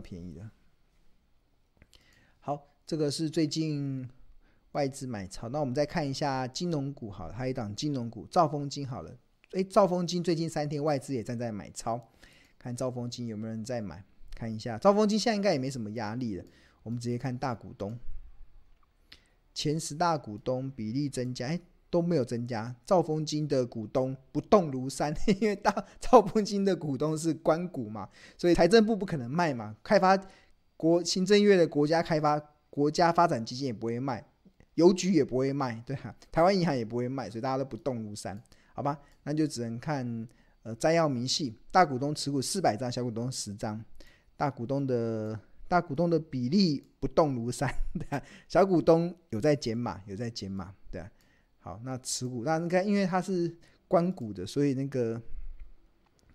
便宜的。好，这个是最近外资买超。那我们再看一下金融股，好了，还有一档金融股兆丰金，好了，诶，兆丰金最近三天外资也站在买超，看兆丰金有没有人在买？看一下兆丰金现在应该也没什么压力了。我们直接看大股东，前十大股东比例增加，哎，都没有增加。兆丰金的股东不动如山，因为大兆丰金的股东是官股嘛，所以财政部不可能卖嘛，开发。国行政院的国家开发、国家发展基金也不会卖，邮局也不会卖，对、啊，台湾银行也不会卖，所以大家都不动如山，好吧？那就只能看呃摘要明细，大股东持股四百张，小股东十张，大股东的大股东的比例不动如山，对啊，小股东有在减码，有在减码，对啊。好，那持股，那你看，因为它是关股的，所以那个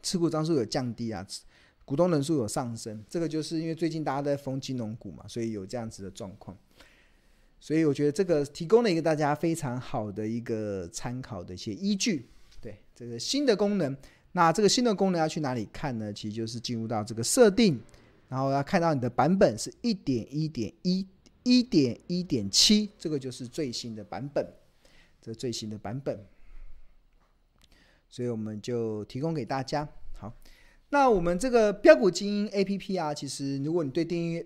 持股张数有降低啊。股东人数有上升，这个就是因为最近大家在封金融股嘛，所以有这样子的状况。所以我觉得这个提供了一个大家非常好的一个参考的一些依据。对，这个新的功能，那这个新的功能要去哪里看呢？其实就是进入到这个设定，然后要看到你的版本是一点一点一、一点一点七，这个就是最新的版本，这最新的版本。所以我们就提供给大家。好。那我们这个标股精英 APP 啊，其实如果你对订阅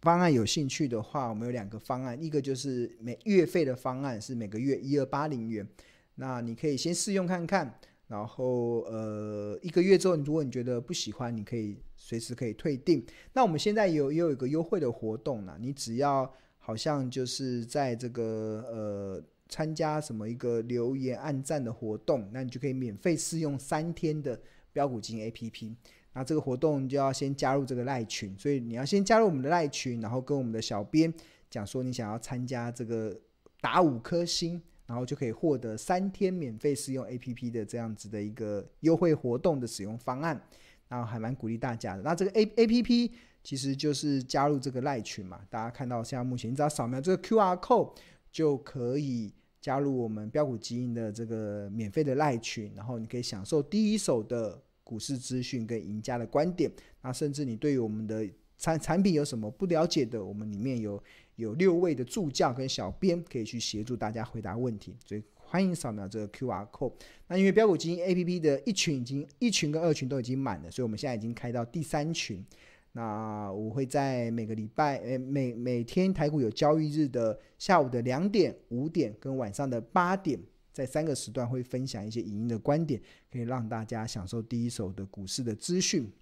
方案有兴趣的话，我们有两个方案，一个就是每月费的方案是每个月一二八零元，那你可以先试用看看，然后呃一个月之后，如果你觉得不喜欢，你可以随时可以退订。那我们现在有也有一个优惠的活动呢，你只要好像就是在这个呃参加什么一个留言按赞的活动，那你就可以免费试用三天的。标股金 APP，那这个活动就要先加入这个赖群，所以你要先加入我们的赖群，然后跟我们的小编讲说你想要参加这个打五颗星，然后就可以获得三天免费试用 APP 的这样子的一个优惠活动的使用方案，然后还蛮鼓励大家的。那这个 A APP 其实就是加入这个赖群嘛，大家看到现在目前你只要扫描这个 QR code 就可以。加入我们标股基因的这个免费的赖群，然后你可以享受第一手的股市资讯跟赢家的观点。那甚至你对于我们的产产品有什么不了解的，我们里面有有六位的助教跟小编可以去协助大家回答问题。所以欢迎扫描这个 QR code。那因为飙股基因 APP 的一群已经一群跟二群都已经满了，所以我们现在已经开到第三群。那我会在每个礼拜，诶，每每天台股有交易日的下午的两点、五点跟晚上的八点，在三个时段会分享一些影音的观点，可以让大家享受第一手的股市的资讯。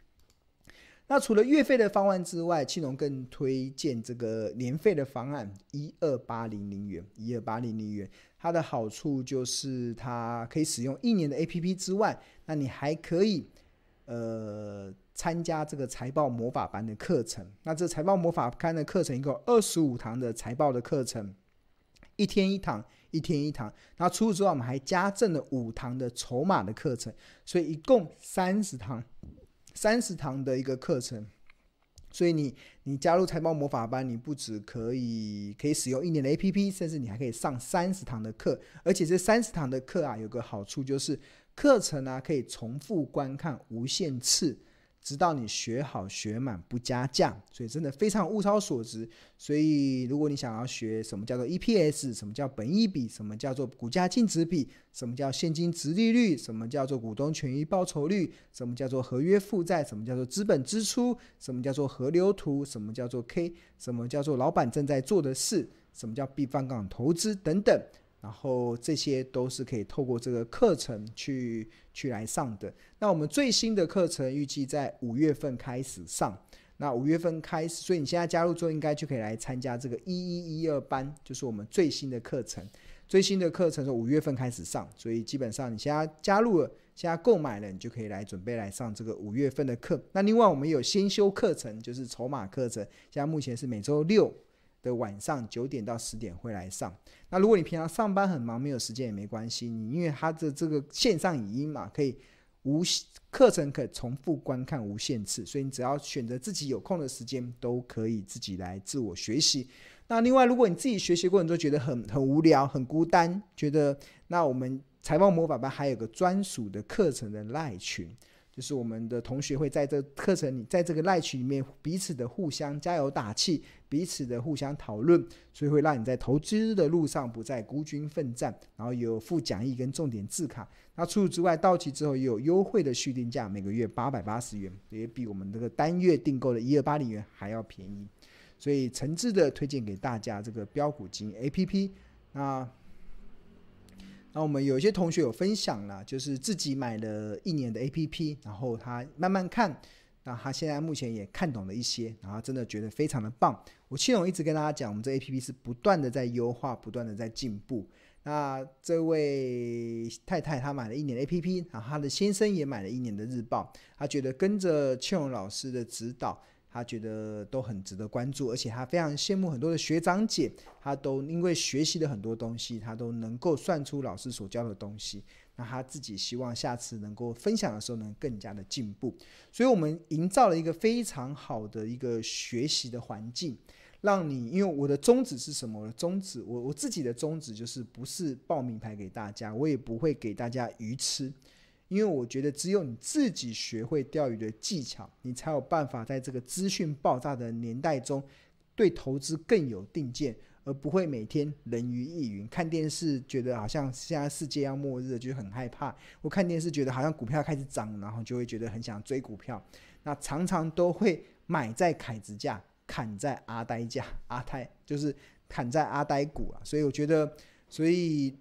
那除了月费的方案之外，庆隆更推荐这个年费的方案，一二八零零元，一二八零零元。它的好处就是它可以使用一年的 APP 之外，那你还可以，呃。参加这个财报魔法班的课程，那这财报魔法班的课程一共二十五堂的财报的课程，一天一堂，一天一堂。那除此之外，我们还加赠了五堂的筹码的课程，所以一共三十堂，三十堂的一个课程。所以你你加入财报魔法班，你不只可以可以使用一年的 APP，甚至你还可以上三十堂的课。而且这三十堂的课啊，有个好处就是课程啊可以重复观看无限次。直到你学好学满不加价，所以真的非常物超所值。所以如果你想要学什么叫做 EPS，什么叫本益比，什么叫做股价净值比，什么叫现金殖利率，什么叫做股东权益报酬率，什么叫做合约负债，什么叫做资本支出，什么叫做河流图，什么叫做 K，什么叫做老板正在做的事，什么叫避风港投资等等。然后这些都是可以透过这个课程去去来上的。那我们最新的课程预计在五月份开始上。那五月份开始，所以你现在加入之后，应该就可以来参加这个一一一二班，就是我们最新的课程。最新的课程是五月份开始上，所以基本上你现在加入了，现在购买了，你就可以来准备来上这个五月份的课。那另外我们有先修课程，就是筹码课程，现在目前是每周六。的晚上九点到十点会来上。那如果你平常上班很忙，没有时间也没关系。你因为它的这个线上语音嘛，可以无课程可重复观看无限次，所以你只要选择自己有空的时间，都可以自己来自我学习。那另外，如果你自己学习过程中觉得很很无聊、很孤单，觉得那我们财报魔法班还有个专属的课程的赖群。就是我们的同学会在这课程里，在这个赖群里面彼此的互相加油打气，彼此的互相讨论，所以会让你在投资的路上不再孤军奋战。然后有附讲义跟重点字卡。那除此之外，到期之后也有优惠的续订价，每个月八百八十元，也比我们这个单月订购的一二八零元还要便宜。所以诚挚的推荐给大家这个标股金 APP。那。那我们有一些同学有分享了，就是自己买了一年的 APP，然后他慢慢看，那他现在目前也看懂了一些，然后真的觉得非常的棒。我庆荣一直跟大家讲，我们这 APP 是不断的在优化，不断的在进步。那这位太太她买了一年的 APP，然后她的先生也买了一年的日报，他觉得跟着庆荣老师的指导。他觉得都很值得关注，而且他非常羡慕很多的学长姐，他都因为学习了很多东西，他都能够算出老师所教的东西。那他自己希望下次能够分享的时候能更加的进步，所以我们营造了一个非常好的一个学习的环境，让你，因为我的宗旨是什么？我的宗旨，我我自己的宗旨就是不是报名牌给大家，我也不会给大家鱼吃。因为我觉得，只有你自己学会钓鱼的技巧，你才有办法在这个资讯爆炸的年代中，对投资更有定见，而不会每天人云亦云。看电视觉得好像现在世界要末日，就很害怕；我看电视觉得好像股票开始涨，然后就会觉得很想追股票。那常常都会买在凯子价，砍在阿呆价，阿呆就是砍在阿呆股啊。所以我觉得，所以。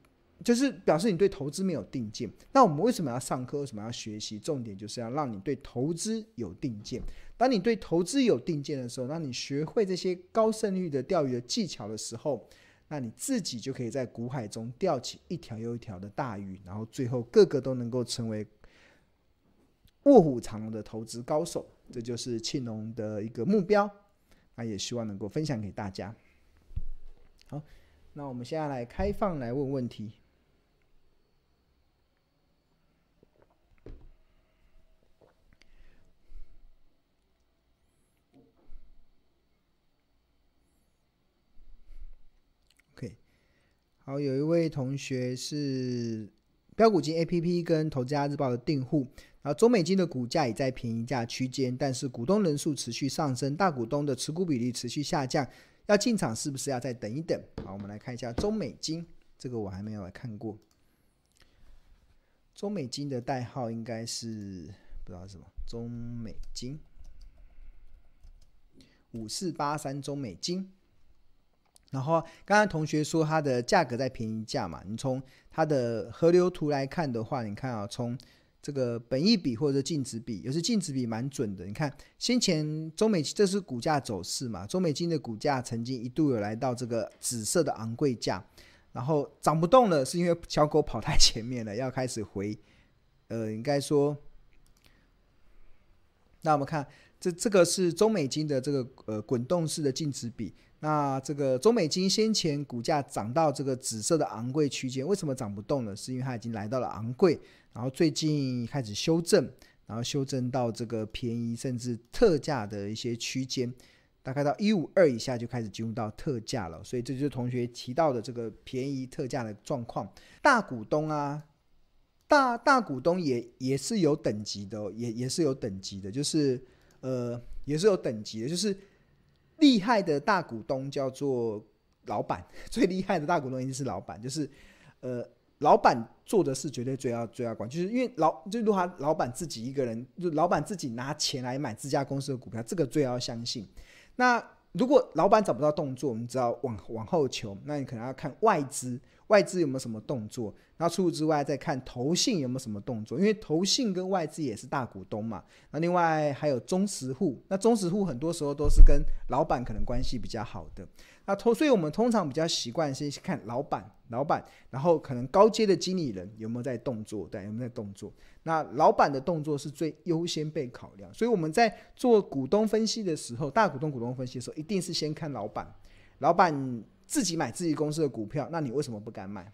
就是表示你对投资没有定见。那我们为什么要上课？为什么要学习？重点就是要让你对投资有定见。当你对投资有定见的时候，当你学会这些高胜率的钓鱼的技巧的时候，那你自己就可以在股海中钓起一条又一条的大鱼，然后最后个个都能够成为卧虎藏龙的投资高手。这就是庆隆的一个目标。那也希望能够分享给大家。好，那我们现在来开放来问问题。好，有一位同学是标股金 APP 跟投资家日报的订户，然后中美金的股价也在便宜价区间，但是股东人数持续上升，大股东的持股比例持续下降，要进场是不是要再等一等？好，我们来看一下中美金，这个我还没有来看过。中美金的代号应该是不知道什么，中美金五四八三中美金。然后刚刚同学说它的价格在便宜价嘛，你从它的河流图来看的话，你看啊，从这个本益比或者净值比，有时净值比蛮准的。你看先前中美这是股价走势嘛，中美金的股价曾经一度有来到这个紫色的昂贵价，然后涨不动了，是因为小狗跑太前面了，要开始回。呃，应该说，那我们看这这个是中美金的这个呃滚动式的净值比。那这个中美金先前股价涨到这个紫色的昂贵区间，为什么涨不动呢？是因为它已经来到了昂贵，然后最近开始修正，然后修正到这个便宜甚至特价的一些区间，大概到一五二以下就开始进入到特价了。所以这就是同学提到的这个便宜特价的状况。大股东啊，大大股东也也是有等级的，也也是有等级的，就是呃也是有等级的，就是。厉害的大股东叫做老板，最厉害的大股东一定是老板，就是，呃，老板做的事绝对最要最要管，就是因为老就如果他老板自己一个人，就老板自己拿钱来买自家公司的股票，这个最要相信。那如果老板找不到动作，我们只要往往后求，那你可能要看外资。外资有没有什么动作？然后除此之外，再看投信有没有什么动作，因为投信跟外资也是大股东嘛。那另外还有中实户，那中实户很多时候都是跟老板可能关系比较好的。那投，所以我们通常比较习惯先看老板，老板，然后可能高阶的经理人有没有在动作，对，有没有在动作？那老板的动作是最优先被考量。所以我们在做股东分析的时候，大股东股东分析的时候，一定是先看老板，老板。自己买自己公司的股票，那你为什么不敢买？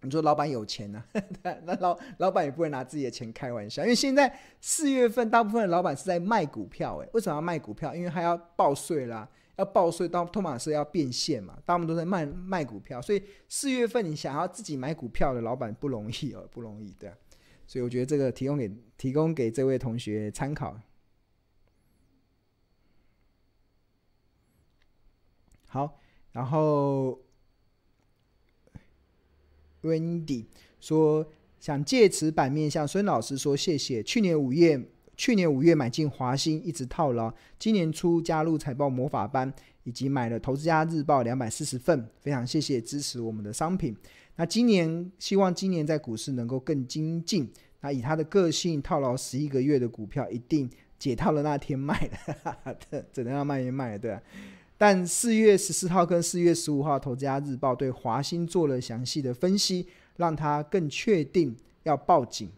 你说老板有钱呢、那老老板也不会拿自己的钱开玩笑。因为现在四月份，大部分的老板是在卖股票。诶，为什么要卖股票？因为他要报税啦，要报税，到托马斯要变现嘛，大部分都在卖卖股票。所以四月份你想要自己买股票的老板不容易哦，不容易，对啊。所以我觉得这个提供给提供给这位同学参考。好，然后 Wendy 说想借此版面向孙老师说谢谢。去年五月，去年五月买进华兴，一直套牢。今年初加入财报魔法班，以及买了《投资家日报》两百四十份，非常谢谢支持我们的商品。那今年希望今年在股市能够更精进。那以他的个性，套牢十一个月的股票，一定解套的那天卖了，只能让卖一卖了，对啊。但四月十四号跟四月十五号，《投资家日报》对华兴做了详细的分析，让他更确定要报警。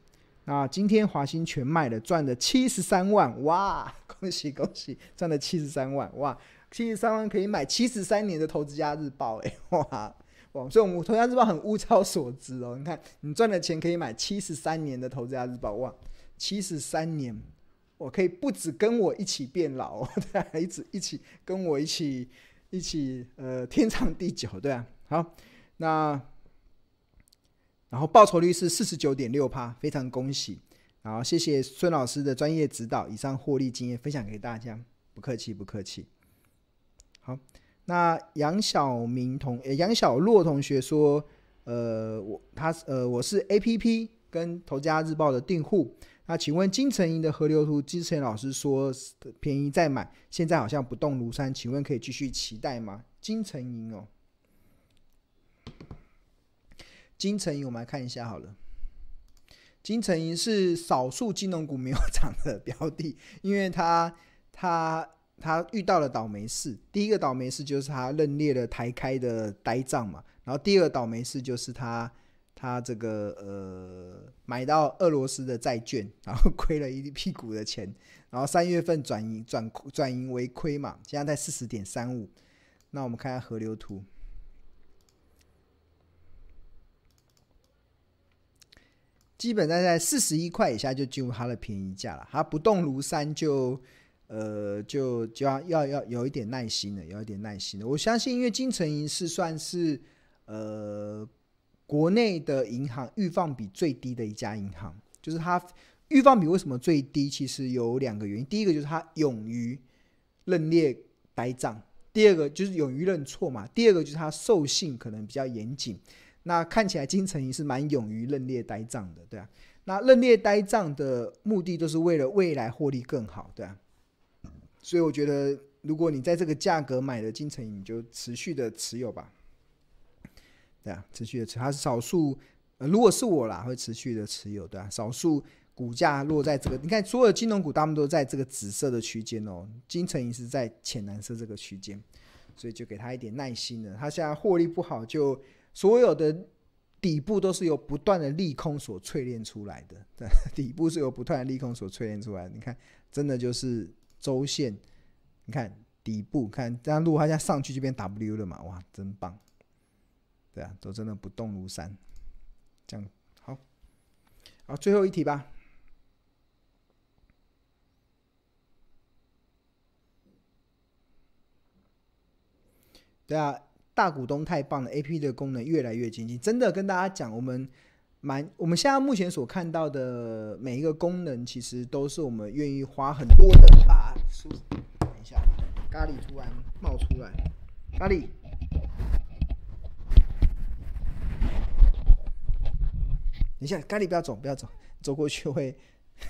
那今天华兴全卖了，赚了七十三万，哇！恭喜恭喜，赚了七十三万，哇！七十三万可以买七十三年的《投资家日报》，哎，哇哇！所以我们《投资家日报》很物超所值哦。你看，你赚的钱可以买七十三年的《投资家日报》，哇！七十三年。我可以不止跟我一起变老，对啊，一直一起跟我一起一起呃天长地久，对啊。好，那然后报酬率是四十九点六趴，非常恭喜。然后谢谢孙老师的专业指导，以上获利经验分享给大家，不客气不客气。好，那杨小明同呃杨小洛同学说，呃我他呃我是 APP 跟投家日报的订户。那请问金城银的河流图，之前老师说便宜再买，现在好像不动如山，请问可以继续期待吗？金城银哦，金城银我们来看一下好了。金城银是少数金融股没有 涨的标的，因为它它它遇到了倒霉事。第一个倒霉事就是它认列了台开的呆账嘛，然后第二个倒霉事就是它。他这个呃买到俄罗斯的债券，然后 亏了一屁股的钱，然后三月份转盈转转盈为亏嘛，现在在四十点三五。那我们看下河流图，基本上在四十一块以下就进入它的便宜价了。它不动如山就，呃就就要要要有一点耐心了，有一点耐心了。我相信，因为金城银是算是呃。国内的银行预放比最低的一家银行，就是它预放比为什么最低？其实有两个原因。第一个就是它勇于认列呆账，第二个就是勇于认错嘛。第二个就是它授信可能比较严谨。那看起来金城银是蛮勇于认列呆账的，对啊。那认列呆账的目的都是为了未来获利更好，对啊。所以我觉得，如果你在这个价格买的金城银，你就持续的持有吧。对啊，持续的持，它是少数，呃，如果是我啦，会持续的持有，对啊，少数股价落在这个，你看所有的金融股，他们都在这个紫色的区间哦，金城银是在浅蓝色这个区间，所以就给他一点耐心了。他现在获利不好，就所有的底部都是由不断的利空所淬炼出来的，对，底部是由不断的利空所淬炼出来的。你看，真的就是周线，你看底部，看这样，如果它现在上去就变 W 了嘛，哇，真棒。对啊，都真的不动如山，这样好，好，最后一题吧。对啊，大股东太棒了，AP 的功能越来越精进，真的跟大家讲，我们蛮，我们现在目前所看到的每一个功能，其实都是我们愿意花很多的啊。等一下，咖喱突然冒出来，咖喱。等一下，咖喱不要走，不要走，走过去会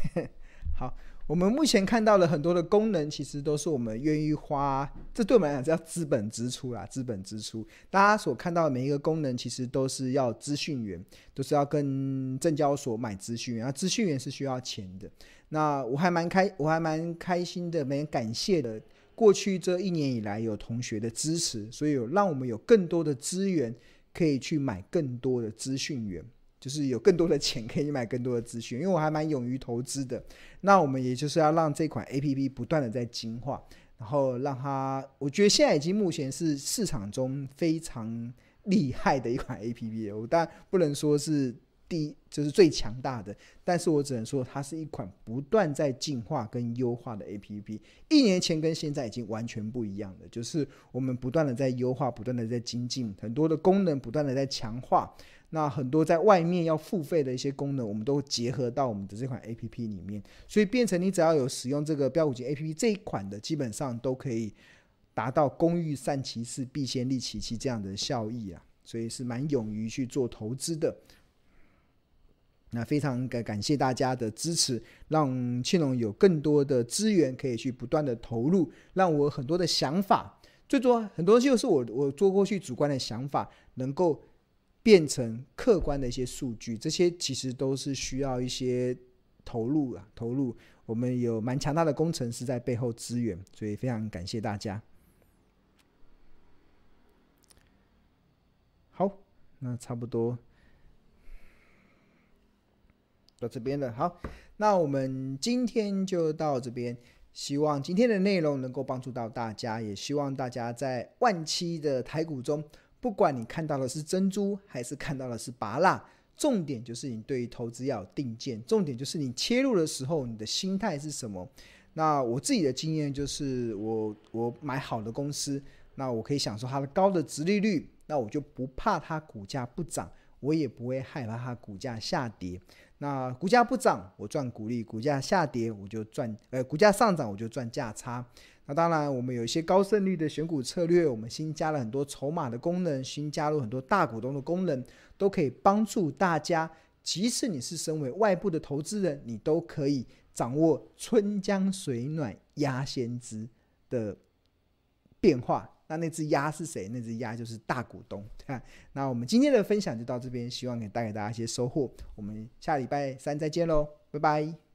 好。我们目前看到了很多的功能，其实都是我们愿意花，这对我们来讲叫资本支出啦，资本支出。大家所看到的每一个功能，其实都是要资讯员，都是要跟证交所买资讯员，啊，资讯员是需要钱的。那我还蛮开，我还蛮开心的，蛮感谢的。过去这一年以来，有同学的支持，所以有让我们有更多的资源，可以去买更多的资讯员。就是有更多的钱可以买更多的资讯，因为我还蛮勇于投资的。那我们也就是要让这款 APP 不断的在进化，然后让它，我觉得现在已经目前是市场中非常厉害的一款 APP。我当然不能说是第就是最强大的，但是我只能说它是一款不断在进化跟优化的 APP。一年前跟现在已经完全不一样了，就是我们不断的在优化，不断的在精进，很多的功能不断的在强化。那很多在外面要付费的一些功能，我们都结合到我们的这款 APP 里面，所以变成你只要有使用这个标股金 APP 这一款的，基本上都可以达到工欲善其事，必先利其器这样的效益啊，所以是蛮勇于去做投资的。那非常感感谢大家的支持，让庆隆有更多的资源可以去不断的投入，让我很多的想法，最多很多就是我我做过去主观的想法能够。变成客观的一些数据，这些其实都是需要一些投入啊，投入。我们有蛮强大的工程师在背后支援，所以非常感谢大家。好，那差不多到这边了。好，那我们今天就到这边。希望今天的内容能够帮助到大家，也希望大家在万期的台股中。不管你看到的是珍珠，还是看到的是拔蜡，重点就是你对于投资要有定见，重点就是你切入的时候，你的心态是什么。那我自己的经验就是我，我我买好的公司，那我可以享受它的高的殖利率，那我就不怕它股价不涨，我也不会害怕它股价下跌。那股价不涨，我赚股利；股价下跌，我就赚，呃，股价上涨，我就赚价差。那当然，我们有一些高胜率的选股策略，我们新加了很多筹码的功能，新加入很多大股东的功能，都可以帮助大家。即使你是身为外部的投资人，你都可以掌握春江水暖鸭先知的变化。那那只鸭是谁？那只鸭就是大股东。那我们今天的分享就到这边，希望可以带给大家一些收获。我们下礼拜三再见喽，拜拜。